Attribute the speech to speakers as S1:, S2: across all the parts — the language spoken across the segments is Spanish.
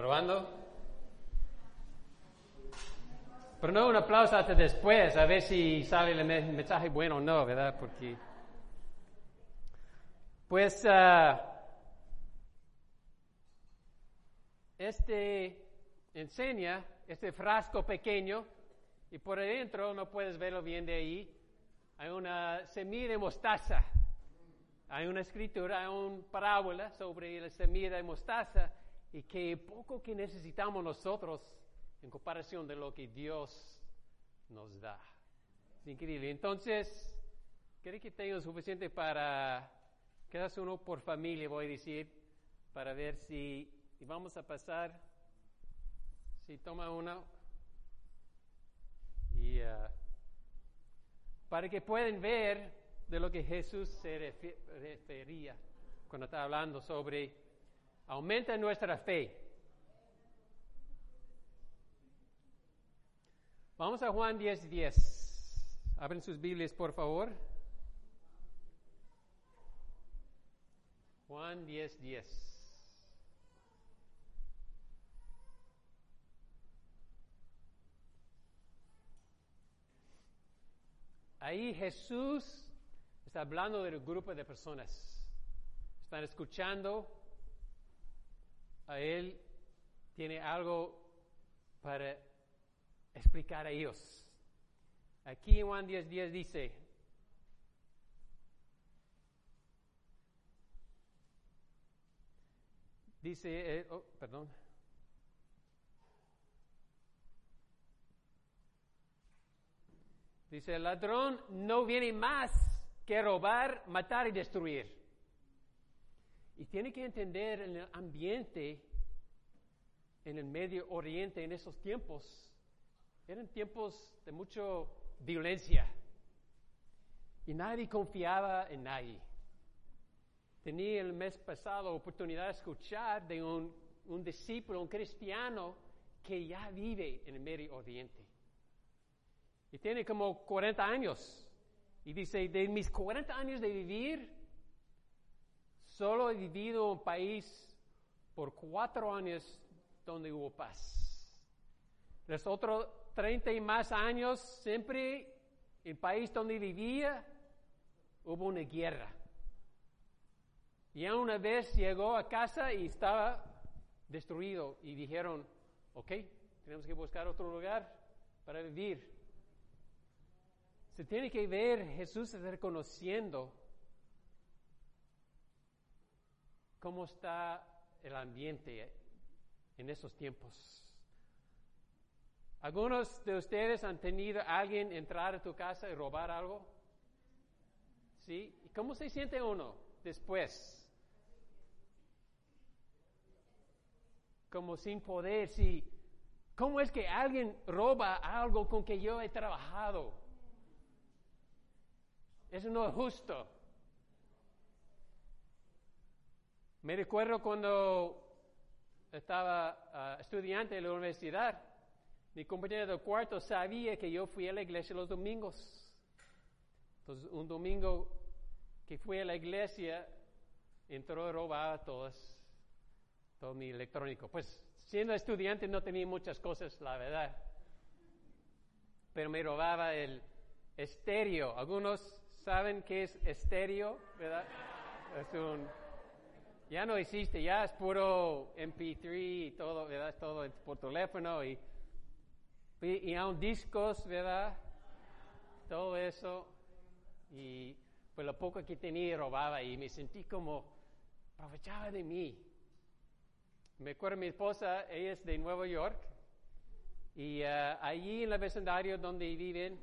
S1: ¿Probando? Pero no un aplauso hasta después, a ver si sale el mensaje bueno o no, ¿verdad? Porque. Pues. ah, este enseña, este frasco pequeño, y por adentro, no puedes verlo bien de ahí, hay una semilla de mostaza. Hay una escritura, hay una parábola sobre la semilla de mostaza y que poco que necesitamos nosotros en comparación de lo que Dios nos da. Es increíble. Entonces, ¿cree que tengo suficiente para, quedas uno por familia, voy a decir, para ver si, y vamos a pasar, si toma uno, y ah, para que puedan ver de lo que Jesús se refería cuando está hablando sobre aumenta nuestra fe. Vamos a Juan 10, 10. Abren sus Biblias, por favor. Juan 10, 10. Ahí Jesús está hablando del grupo de personas. Están escuchando a Él. Tiene algo para explicar a ellos. Aquí Juan 10, 10 dice, dice, eh, oh, perdón. Dice, el ladrón no viene más que robar, matar y destruir. Y tiene que entender en el ambiente, en el Medio Oriente, en esos tiempos, eran tiempos de mucha violencia. Y nadie confiaba en nadie. Tenía el mes pasado oportunidad de escuchar de un, un discípulo, un cristiano, que ya vive en el Medio Oriente. Y tiene como 40 años. Y dice, de mis 40 años de vivir, solo he vivido en un país por cuatro años donde hubo paz. Los otros 30 y más años, siempre en el país donde vivía, hubo una guerra. Y una vez llegó a casa y estaba destruido y dijeron, ok, tenemos que buscar otro lugar para vivir. Se tiene que ver Jesús reconociendo cómo está el ambiente en esos tiempos. ¿Algunos de ustedes han tenido a alguien entrar a tu casa y robar algo? ¿Sí? ¿Y cómo se siente uno después? Como sin poder, sí. ¿Cómo es que alguien roba algo con que yo he trabajado? Eso no es justo. Me recuerdo cuando estaba uh, estudiante en la universidad, mi compañero de cuarto sabía que yo fui a la iglesia los domingos. Entonces, un domingo que fui a la iglesia, entró y robaba todas, todo mi electrónico. Pues siendo estudiante no tenía muchas cosas, la verdad. Pero me robaba el estéreo. Algunos saben qué es estéreo, ¿verdad? Es un, ya no existe, ya es puro MP3 y todo, ¿verdad? Es todo por teléfono y, y, y aún discos, ¿verdad? Todo eso. Y pues lo poco que tenía robaba y me sentí como, aprovechaba de mí. Me acuerdo mi esposa, ella es de Nueva York y uh, allí en el vecindario donde viven,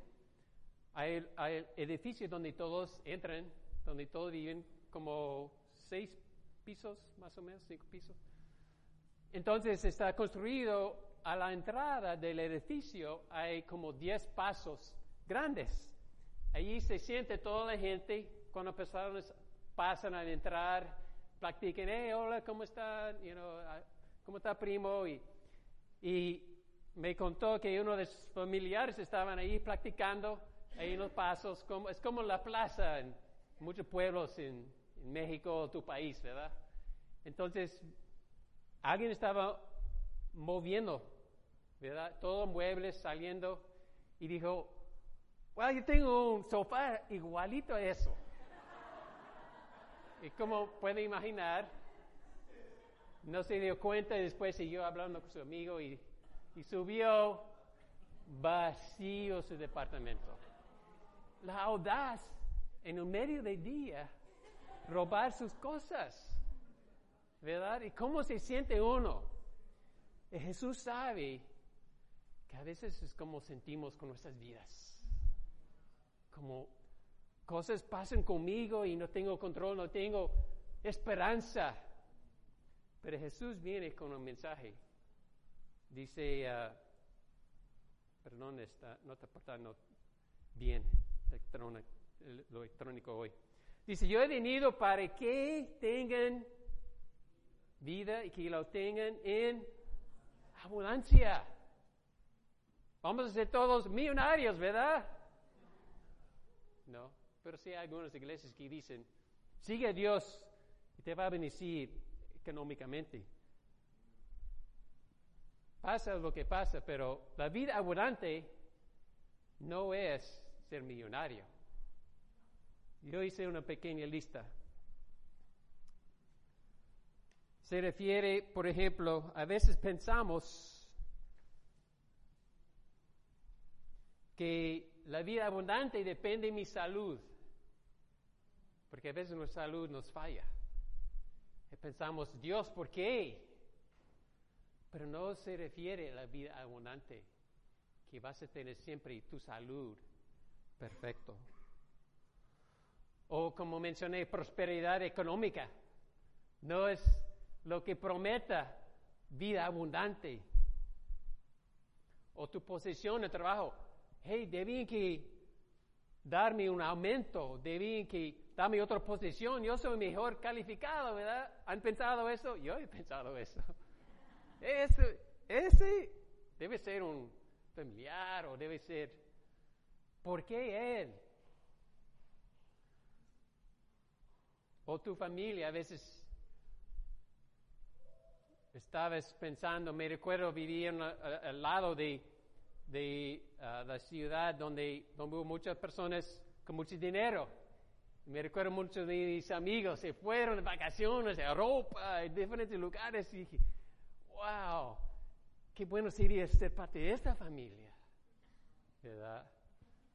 S1: hay, hay, edificios donde todos entran, donde todos viven, como seis pisos, más o menos, cinco pisos. Entonces está construido a la entrada del edificio, hay como diez pasos grandes. Allí se siente toda la gente, cuando personas pasan a entrar, platican, hey, hola, ¿cómo está? You know, ¿Cómo está primo? Y, y me contó que uno de sus familiares estaban ahí practicando ahí en los pasos, como, es como la plaza en muchos pueblos en, en México, tu país, ¿verdad? Entonces, alguien estaba moviendo, ¿verdad? Todos muebles saliendo y dijo, bueno, yo tengo un sofá igualito a eso. y como puede imaginar, no se dio cuenta y después siguió hablando con su amigo y, y subió vacío su departamento. La audaz en un medio de día robar sus cosas. ¿Verdad? ¿Y cómo se siente uno? Y Jesús sabe que a veces es como sentimos con nuestras vidas. Como cosas pasan conmigo y no tengo control, no tengo esperanza. Pero Jesús viene con un mensaje. Dice, uh, perdón, está, no está portando bien lo electrónico hoy. Dice, yo he venido para que tengan vida y que lo tengan en abundancia. Vamos a ser todos millonarios, ¿verdad? No, pero sí hay algunas iglesias que dicen, sigue a Dios y te va a bendecir económicamente. Pasa lo que pasa, pero la vida abundante no es ser millonario. Yo hice una pequeña lista. Se refiere, por ejemplo, a veces pensamos que la vida abundante depende de mi salud, porque a veces nuestra salud nos falla. Y pensamos, Dios, ¿por qué? Pero no se refiere a la vida abundante, que vas a tener siempre tu salud perfecto. O como mencioné, prosperidad económica. No es lo que prometa vida abundante. O tu posición de trabajo. Hey, debían que darme un aumento, debían que darme otra posición. Yo soy mejor calificado, ¿verdad? ¿Han pensado eso? Yo he pensado eso. Ese, ese debe ser un familiar o debe ser... ¿Por qué él? O tu familia, a veces estabas pensando, me recuerdo vivir al lado de, de ah, la ciudad donde, donde hubo muchas personas con mucho dinero. Me recuerdo muchos de mis amigos se fueron de vacaciones a Europa, en diferentes lugares, y dije, wow, qué bueno sería ser parte de esta familia.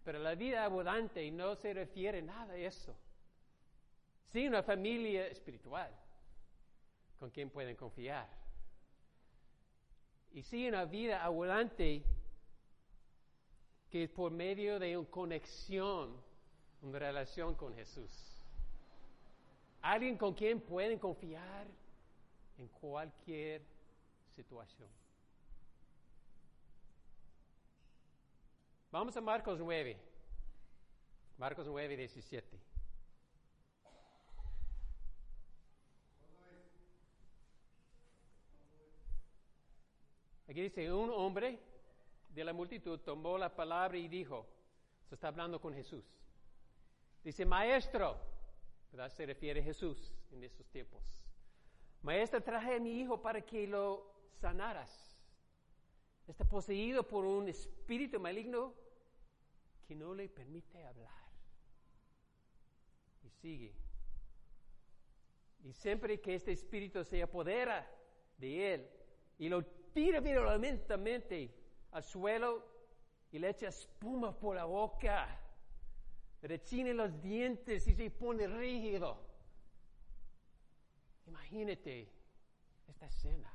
S1: Pero la vida abundante no se refiere a nada a eso. Sí, una familia espiritual con quien pueden confiar. Y sí, una vida abundante que es por medio de una conexión, una relación con Jesús. Alguien con quien pueden confiar en cualquier situación. Vamos a Marcos 9. Marcos 9, 17. Aquí dice, un hombre de la multitud tomó la palabra y dijo, se está hablando con Jesús. Dice, maestro, ¿verdad? Se refiere a Jesús en estos tiempos. Maestro, traje a mi hijo para que lo sanaras. Está poseído por un espíritu maligno que no le permite hablar. Y sigue. Y siempre que este espíritu se apodera de él y lo tira violentamente al suelo y le echa espuma por la boca, rechina los dientes y se pone rígido. Imagínate esta escena.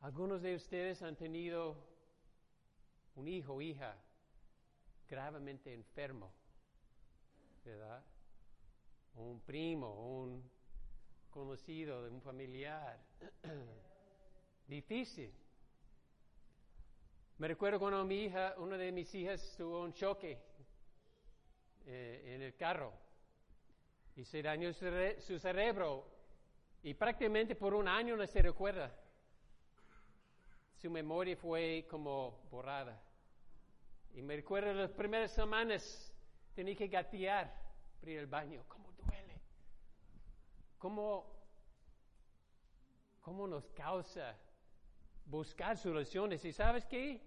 S1: Algunos de ustedes han tenido un hijo o hija gravemente enfermo, ¿verdad? un primo, un conocido, de un familiar. Difícil. Me recuerdo cuando mi hija, una de mis hijas tuvo un choque eh, en el carro y se dañó su, cerebro y prácticamente por un año no se recuerda. Su memoria fue como borrada. Y me recuerdo las primeras semanas tenía que gatear para ir al baño. ¿Cómo? ¿Cómo cómo nos causa buscar soluciones. ¿Y sabes qué?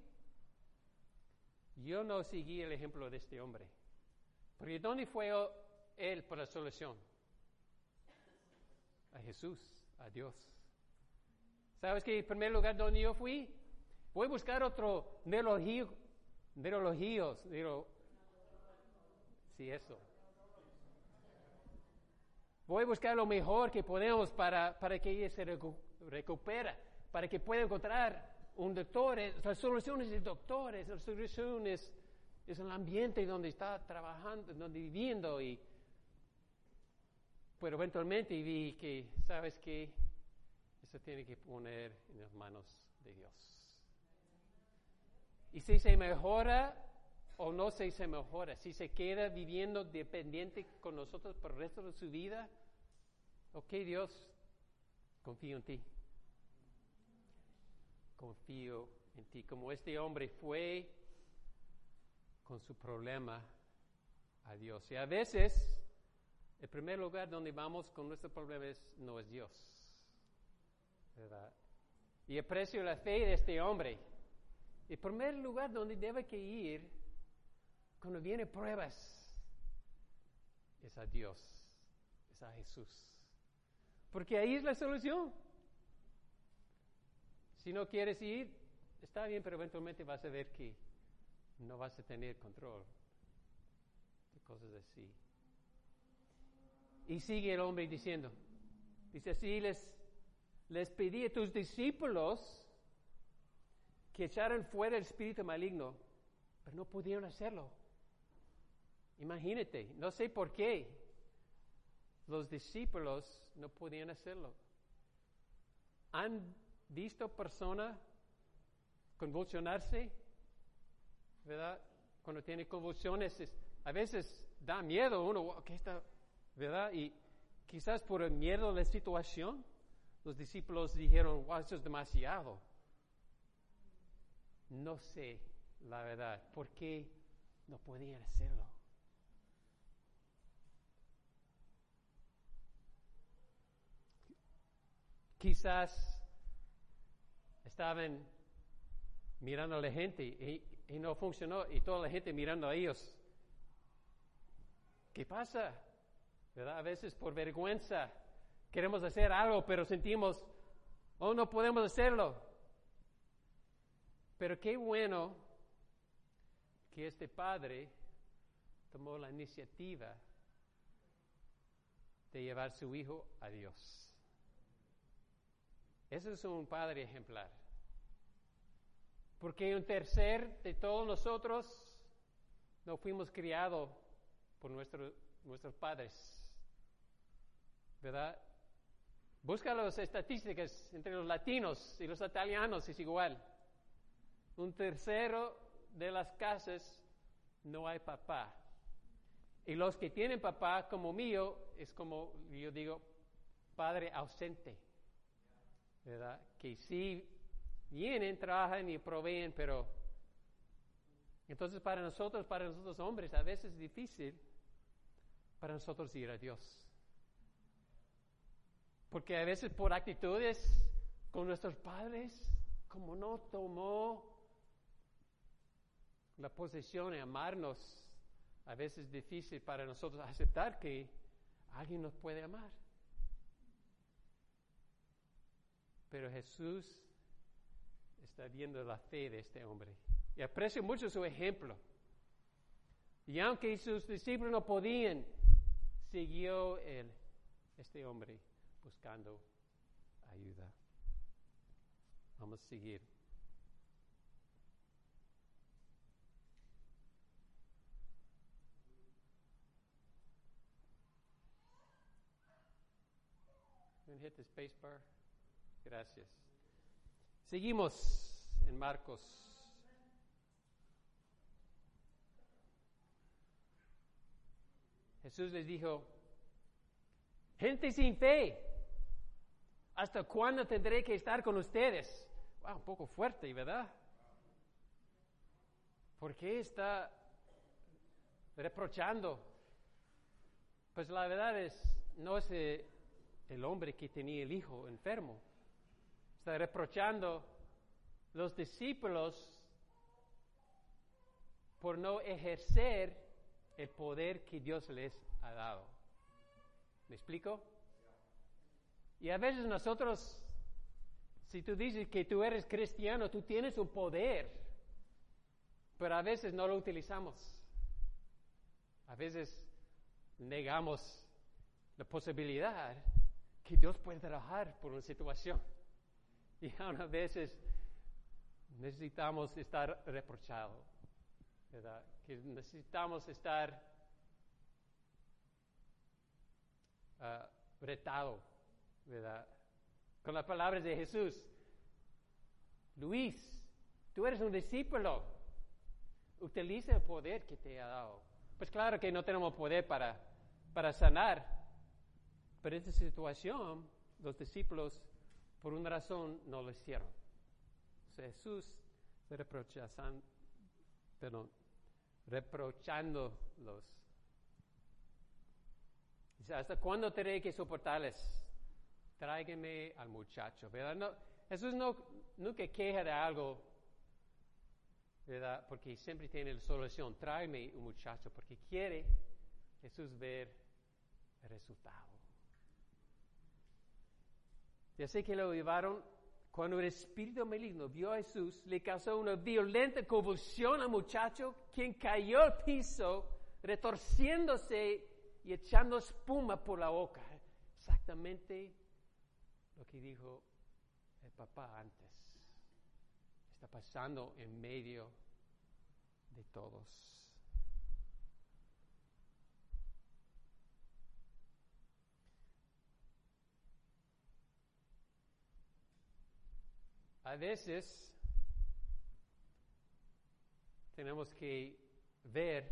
S1: Yo no seguí el ejemplo de este hombre. Porque ¿dónde fue él por la solución? A Jesús, a Dios. ¿Sabes qué? En primer lugar, donde yo fui, voy a buscar otro neurología, neurologíos, sí, eso. Voy a buscar lo mejor que podemos para, para que ella se recupere, para que pueda encontrar un doctor. La solución es el doctor, la solución es, es el ambiente donde está trabajando, donde viviendo. Y, pero eventualmente vi que, ¿sabes qué? Eso tiene que poner en las manos de Dios. Y si se mejora o no se, se mejora, si se queda viviendo dependiente con nosotros por el resto de su vida, ok Dios, confío en ti. Confío en ti. Como este hombre fue con su problema a Dios. Y a veces, el primer lugar donde vamos con nuestro problema no es Dios. ¿verdad? Y aprecio la fe de este hombre. El primer lugar donde debe que ir cuando vienen pruebas es a Dios, es a Jesús. Porque ahí es la solución. Si no quieres ir, está bien, pero eventualmente vas a ver que no vas a tener control de cosas así. Y sigue el hombre diciendo, dice así, les, les pedí a tus discípulos que echaran fuera el espíritu maligno, pero no pudieron hacerlo. Imagínate, no sé por qué los discípulos no podían hacerlo. ¿Han visto personas convulsionarse? ¿Verdad? Cuando tiene convulsiones, a veces da miedo uno, ¿qué está? ¿Verdad? Y quizás por el miedo de la situación, los discípulos dijeron, wow, eso es demasiado. No sé, la verdad, por qué no podían hacerlo. Quizás estaban mirando a la gente y, no funcionó y toda la gente mirando a ellos. ¿Qué pasa? A veces por vergüenza queremos hacer algo, pero sentimos, oh, no podemos hacerlo. Pero qué bueno que este padre tomó la iniciativa de llevar su hijo a Dios. Ese es un padre ejemplar. Porque un tercer de todos nosotros no fuimos criados por nuestros padres. ¿Verdad? Busca las estadísticas entre los latinos y los italianos, es igual. Un tercero de las casas no hay papá. Y los que tienen papá como mío es como yo digo, padre ausente. Que sí vienen, trabajan y proveen, pero entonces para nosotros, para nosotros hombres, a veces es difícil para nosotros ir a Dios. Porque a veces por actitudes con nuestros padres, como no tomó la posesión de amarnos, a veces es difícil para nosotros aceptar que alguien nos puede amar. Pero Jesús está viendo la fe de este hombre. Y aprecio mucho su ejemplo. Y aunque sus discípulos no podían, siguió él, este hombre, buscando ayuda. Vamos a seguir. hit the space bar. Gracias. Seguimos en Marcos. Jesús les dijo, gente sin fe, ¿hasta cuándo tendré que estar con ustedes? un poco fuerte, ¿verdad? ¿Por qué está reprochando? Pues la verdad es, no es eh, el hombre que tenía el hijo enfermo, está reprochando los discípulos por no ejercer el poder que Dios les ha dado. ¿Me explico? Y a veces nosotros, si tú dices que tú eres cristiano, tú tienes un poder, pero a veces no lo utilizamos. A veces negamos la posibilidad que Dios puede trabajar por una situación. Y a veces necesitamos estar reprochados, ¿verdad? Que necesitamos estar uh, ¿verdad? Con las palabras de Jesús. Luis, tú eres un discípulo. Utiliza el poder que te ha dado. Pues claro que no tenemos poder para, para sanar, pero en esta situación los discípulos por una razón no lo hicieron. Jesús se reprocha, perdón, reprochándolos. Dice, ¿hasta cuándo tendré que soportarles? Tráigame al muchacho. No, Jesús no, nunca queja de algo. Porque siempre tiene la solución. Tráeme un muchacho, porque quiere Jesús ver el resultado. Ya sé que lo llevaron cuando el espíritu maligno vio a Jesús, le causó una violenta convulsión al muchacho, quien cayó al piso, retorciéndose y echando espuma por la boca. Exactamente lo que dijo el papá antes. Está pasando en medio de todos. A veces tenemos que ver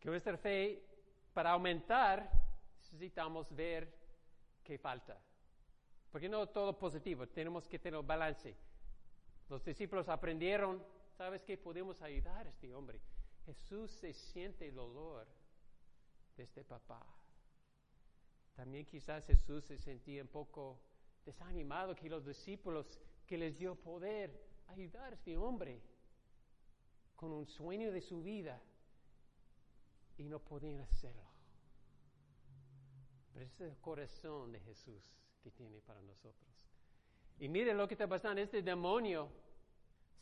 S1: que nuestra fe, para aumentar, necesitamos ver qué falta. Porque no todo positivo, tenemos que tener balance. Los discípulos aprendieron, ¿sabes qué? Podemos ayudar a este hombre. Jesús se siente el dolor de este papá. También quizás Jesús se sentía un poco desanimado que los discípulos que les dio poder ayudar a este hombre con un sueño de su vida y no podían hacerlo. Pero ese es el corazón de Jesús que tiene para nosotros. Y mire lo que está pasando. Este demonio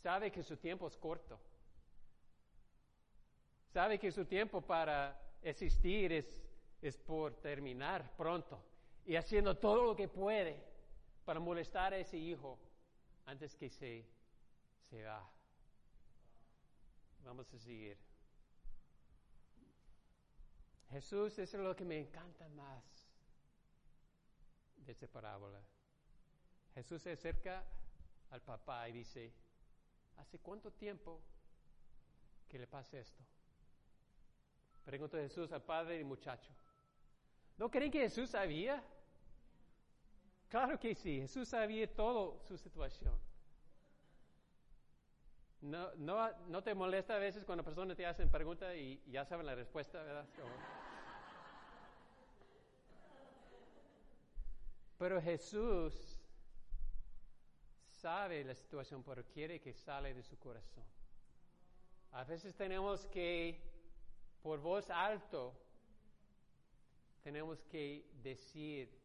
S1: sabe que su tiempo es corto. Sabe que su tiempo para existir es, es por terminar pronto. Y haciendo todo lo que puede para molestar a ese hijo antes que se, se va. Vamos a seguir. Jesús, es lo que me encanta más de esta parábola. Jesús se acerca al papá y dice, ¿hace cuánto tiempo que le pasa esto? Pregunta Jesús al padre y muchacho. ¿No creen que Jesús sabía? Claro que sí, Jesús sabía todo su situación. No, no, no te molesta a veces cuando personas te hacen preguntas y ya saben la respuesta, ¿verdad? Pero Jesús sabe la situación, pero quiere que sale de su corazón. A veces tenemos que, por voz alto, tenemos que decir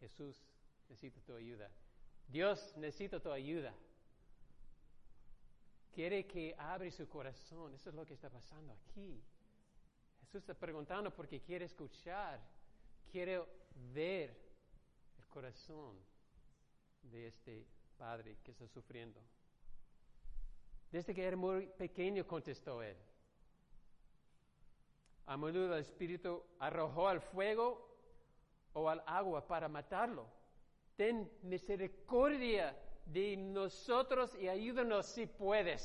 S1: Jesús, necesito tu ayuda. Dios, necesito tu ayuda. Quiere que abre su corazón. Eso es lo que está pasando aquí. Jesús está preguntando porque quiere escuchar, quiere ver el corazón de este padre que está sufriendo. Desde que era muy pequeño, contestó él. A menudo el Espíritu arrojó al fuego o al agua para matarlo. Ten misericordia de nosotros y ayúdanos si puedes.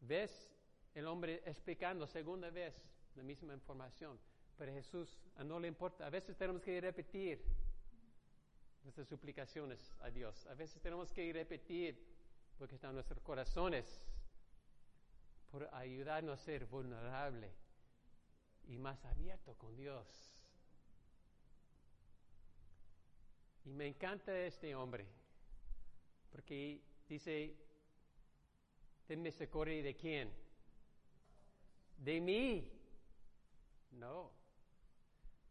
S1: ¿Ves? El hombre explicando segunda vez la misma información. Pero Jesús no le importa. A veces tenemos que repetir nuestras suplicaciones a Dios. A veces tenemos que repetir lo que está en nuestros corazones por ayudarnos a ser vulnerables y más abierto con Dios. Y me encanta este hombre, porque dice, ten misericordia de quién? De mí. No,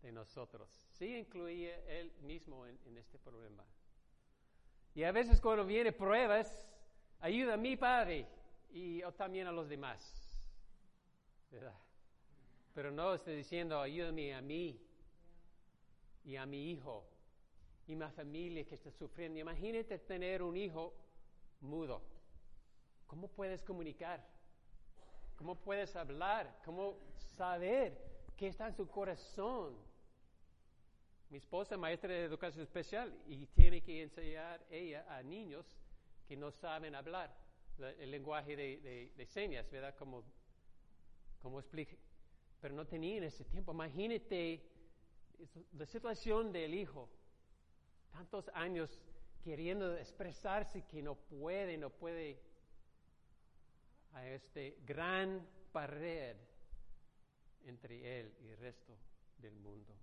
S1: de nosotros. Sí incluía él mismo en, este problema. Y a veces cuando viene pruebas, ayuda a mi padre y también a los demás. ¿Verdad? Pero no estoy diciendo, ayúdame a mí y a mi hijo y mi familia que está sufriendo. Imagínate tener un hijo mudo. ¿Cómo puedes comunicar? ¿Cómo puedes hablar? ¿Cómo saber qué está en su corazón? Mi esposa es maestra de educación especial y tiene que enseñar ella a niños que no saben hablar el lenguaje de, señas, ¿verdad? Como, como explique. Pero no tenía en ese tiempo. Imagínate la situación del hijo tantos años queriendo expresarse que no puede, no puede, a este gran pared entre él y el resto del mundo.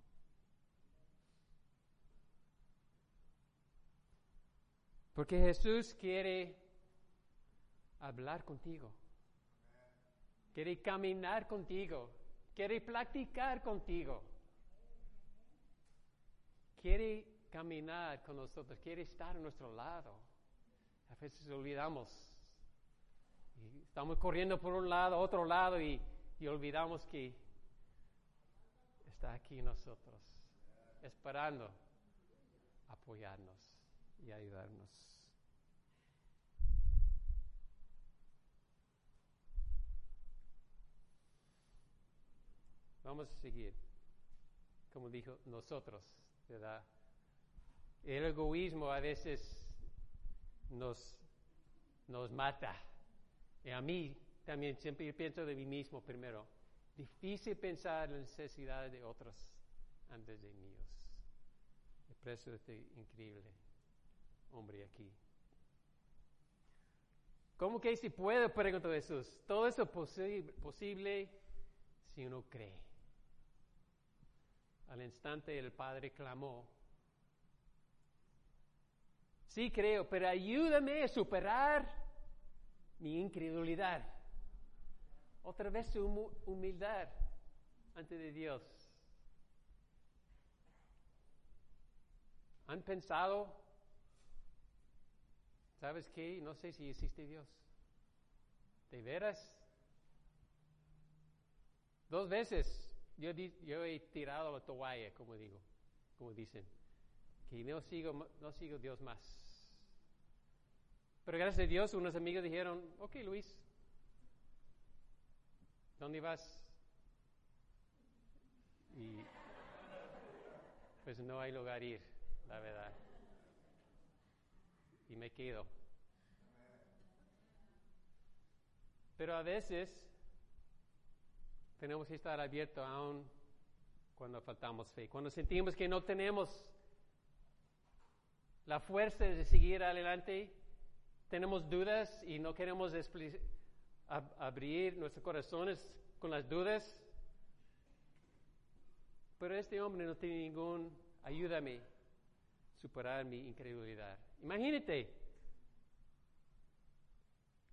S1: Porque Jesús quiere hablar contigo, quiere caminar contigo, quiere platicar contigo, quiere caminar con nosotros, quiere estar a nuestro lado. A veces olvidamos. estamos corriendo por un lado, otro lado y, y olvidamos que está aquí nosotros, esperando apoyarnos y ayudarnos. Vamos a seguir, como dijo nosotros, ¿verdad? El egoísmo a veces nos, nos mata. Y a mí también siempre pienso de mí mismo primero. Difícil pensar en las necesidades de otros antes de míos. Aprecio este increíble hombre aquí. ¿Cómo que si puede? Preguntó Jesús. Todo eso es posible si uno cree. Al instante el Padre clamó Sí creo, pero ayúdame a superar mi incredulidad. Otra vez su humildad ante de Dios. ¿Han pensado? ¿Sabes qué? No sé si existe Dios. ¿De veras? Dos veces yo, yo he tirado la toalla, como digo, como dicen, que no sigo, no sigo Dios más. Pero gracias a Dios, unos amigos dijeron, ok Luis, ¿dónde vas? Y pues no hay lugar ir, la verdad. Y me quedo. Pero a veces tenemos que estar abiertos aún cuando faltamos fe, cuando sentimos que no tenemos la fuerza de seguir adelante tenemos dudas y no queremos abrir nuestros corazones con las dudas. Pero este hombre no tiene ningún, ayúdame a superar mi incredulidad. Imagínate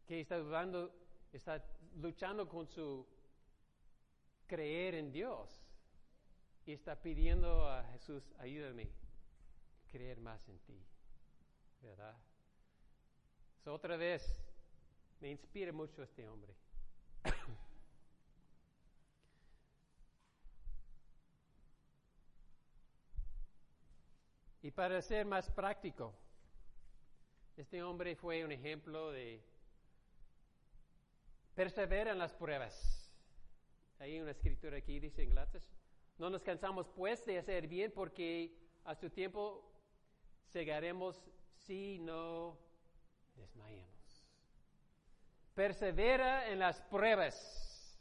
S1: que está dudando, está luchando con su creer en Dios y está pidiendo a Jesús, ayúdame a creer más en ti. ¿Verdad? otra vez, me inspira mucho este hombre. y para ser más práctico, este hombre fue un ejemplo de perseverar en las pruebas. Hay una escritura aquí, dice en no nos cansamos pues de hacer bien porque a su tiempo segaremos si no desmayemos. Persevera en las pruebas.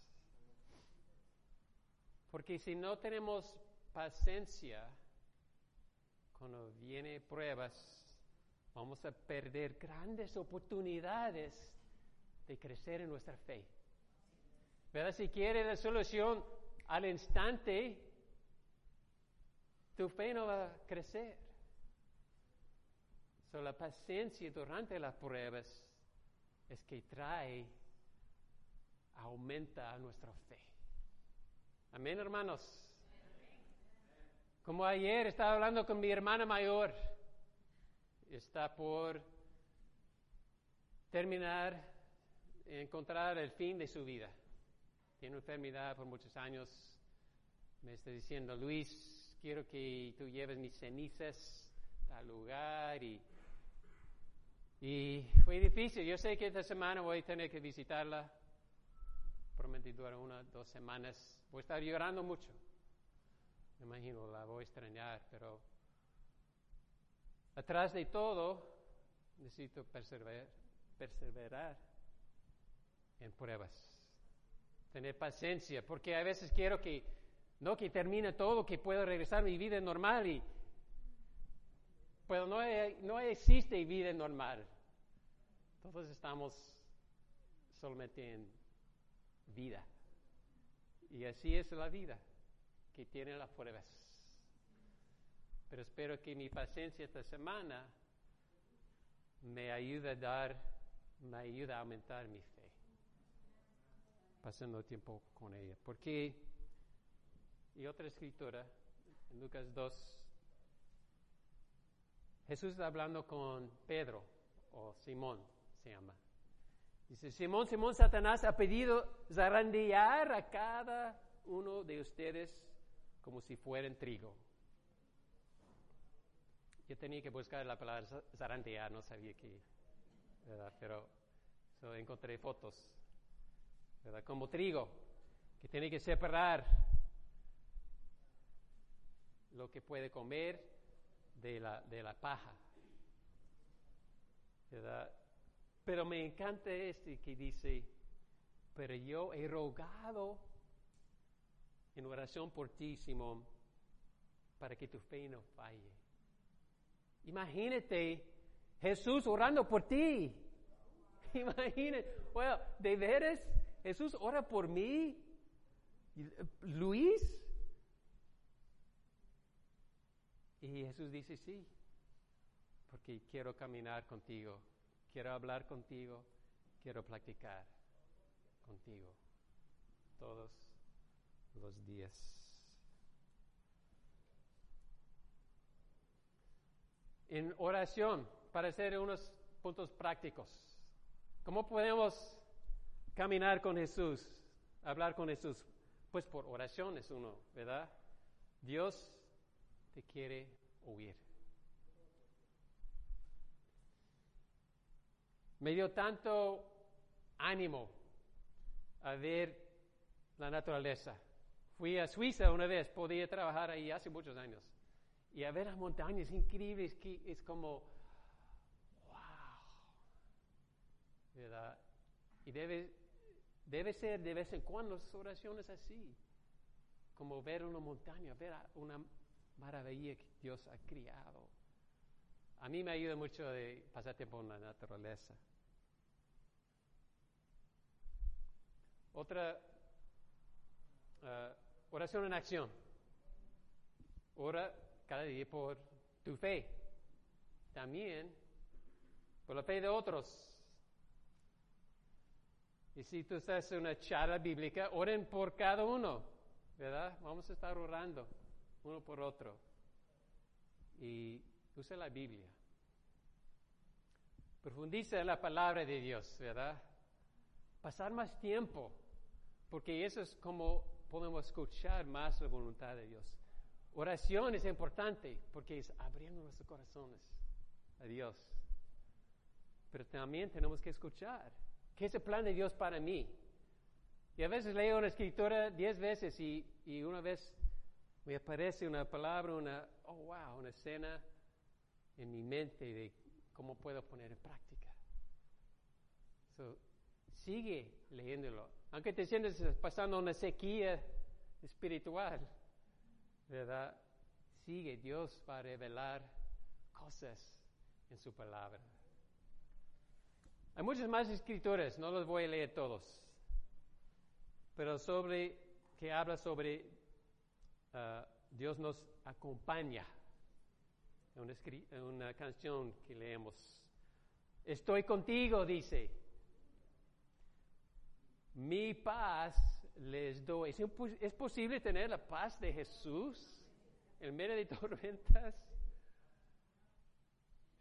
S1: Porque si no tenemos paciencia, cuando viene pruebas, vamos a perder grandes oportunidades de crecer en nuestra fe. ¿Verdad? Si quieres la solución al instante, tu fe no va a crecer. So, la paciencia durante las pruebas es que trae, aumenta nuestra fe. Amén, hermanos. Como ayer estaba hablando con mi hermana mayor, está por terminar, encontrar el fin de su vida. Tiene enfermedad por muchos años. Me está diciendo, Luis, quiero que tú lleves mis cenizas al lugar y, fue difícil. Yo sé que esta semana voy a tener que visitarla. Prometí durar una, dos semanas. Voy a estar llorando mucho. Me imagino, la voy a extrañar, pero atrás de todo necesito perseverar, perseverar en pruebas. Tener paciencia, porque a veces quiero que, no que termine todo, que pueda regresar a mi vida normal y, pero no, no existe vida normal. Todos estamos solamente en vida. Y así es la vida que tiene las pruebas. Pero espero que mi paciencia esta semana me ayude a dar, me ayude a aumentar mi fe. Pasando tiempo con ella. Porque, y otra escritura, en Lucas 2, Jesús está hablando con Pedro, o Simón se llama. Dice, Simón, Simón, Satanás ha pedido zarandear a cada uno de ustedes como si fueran trigo. Yo tenía que buscar la palabra zarandear, no sabía que, pero encontré fotos, ¿verdad? Como trigo, que tiene que separar lo que puede comer de la, de la paja. ¿verdad? Pero me encanta este que dice, pero yo he rogado en oración por ti, Simón, para que tu fe no falle. Imagínate Jesús orando por ti. Imagínate, bueno, ¿de veras Jesús ora por mí? Luis. Y Jesús dice, sí, porque quiero caminar contigo, quiero hablar contigo, quiero practicar contigo todos los días. En oración, para hacer unos puntos prácticos. ¿Cómo podemos caminar con Jesús, hablar con Jesús? Pues por oración es uno, ¿verdad? Dios te quiere oír. Me dio tanto ánimo a ver la naturaleza. Fui a Suiza una vez, podía trabajar ahí hace muchos años. Y a ver las montañas increíbles que es como, wow. ¿Verdad? Y debe, debe ser de vez en cuando oraciones así. Como ver una montaña, ver una maravilla que Dios ha criado. A mí me ayuda mucho de pasar tiempo en la naturaleza. Otra uh, Oración en acción. Ora cada día por tu fe. También por la fe de otros. Y si tú estás en una charla bíblica, oren por cada uno, ¿verdad? Vamos a estar orando uno por otro. Y use la Biblia. Profundiza la palabra de Dios, ¿verdad? Pasar más tiempo, porque eso es como podemos escuchar más la voluntad de Dios. Oración es importante porque es abriendo nuestros corazones a Dios. Pero también tenemos que escuchar. ¿Qué es el plan de Dios para mí? Y a veces leo una escritura diez veces y, y una vez me aparece una palabra, una, oh wow, una escena en mi mente de cómo puedo poner en práctica. So, sigue leyéndolo. Aunque te sientes pasando una sequía espiritual, ¿verdad? Sigue, Dios va a revelar cosas en su palabra. Hay muchas más escrituras, no los voy a leer todos, pero sobre, que habla sobre uh, Dios nos acompaña. una, una canción que leemos. Estoy contigo, dice. Mi paz les doy. ¿Es, impo- es posible tener la paz de Jesús en medio de tormentas?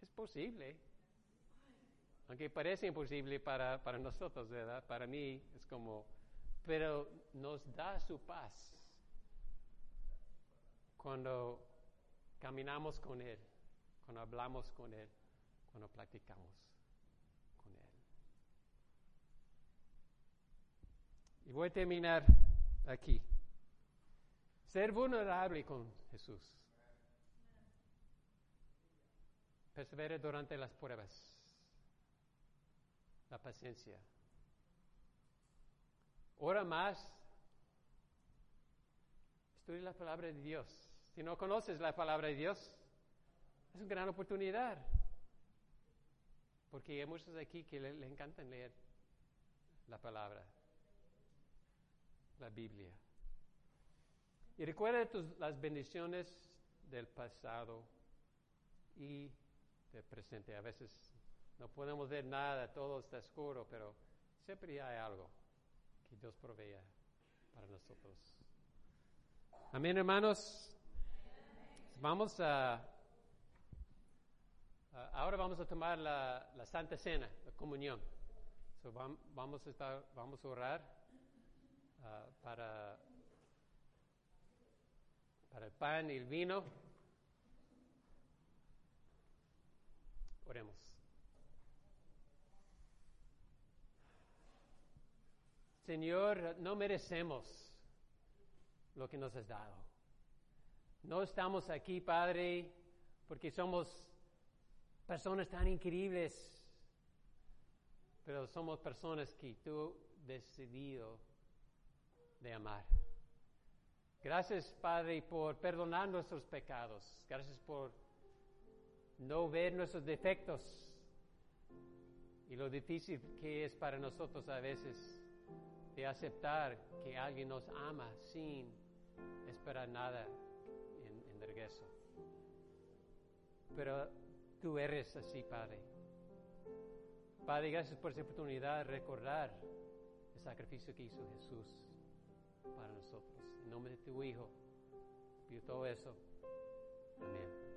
S1: Es posible. Aunque parece imposible para, para nosotros, ¿verdad? Para mí es como, pero nos da su paz cuando caminamos con Él, cuando hablamos con Él, cuando platicamos con Él. Y voy a terminar aquí. Ser vulnerable con Jesús. Persevere durante las pruebas. La paciencia. Ora más. Estudia la palabra de Dios. Si no conoces la palabra de Dios, es una gran oportunidad. Porque hay muchos aquí que le, le encantan leer la palabra, la Biblia. Y recuerda tus, las bendiciones del pasado y del presente. A veces no podemos ver nada, todo está oscuro, pero siempre hay algo que Dios provea para nosotros. Amén, hermanos. Vamos a, ahora vamos a tomar la, la Santa Cena, la comunión. So, vam- vamos a estar, vamos a orar ah, para para el pan y el vino. Oremos. Señor, no merecemos lo que nos has dado. No estamos aquí, Padre, porque somos personas tan increíbles, pero somos personas que tú decidido de amar. Gracias, Padre, por perdonar nuestros pecados. Gracias por no ver nuestros defectos y lo difícil que es para nosotros a veces de aceptar que alguien nos ama sin esperar nada en, en regreso. Pero tú eres así, Padre. Padre, gracias por esa oportunidad de recordar el sacrificio que hizo Jesús para nosotros. En nombre de tu Hijo, pido todo eso. Amén.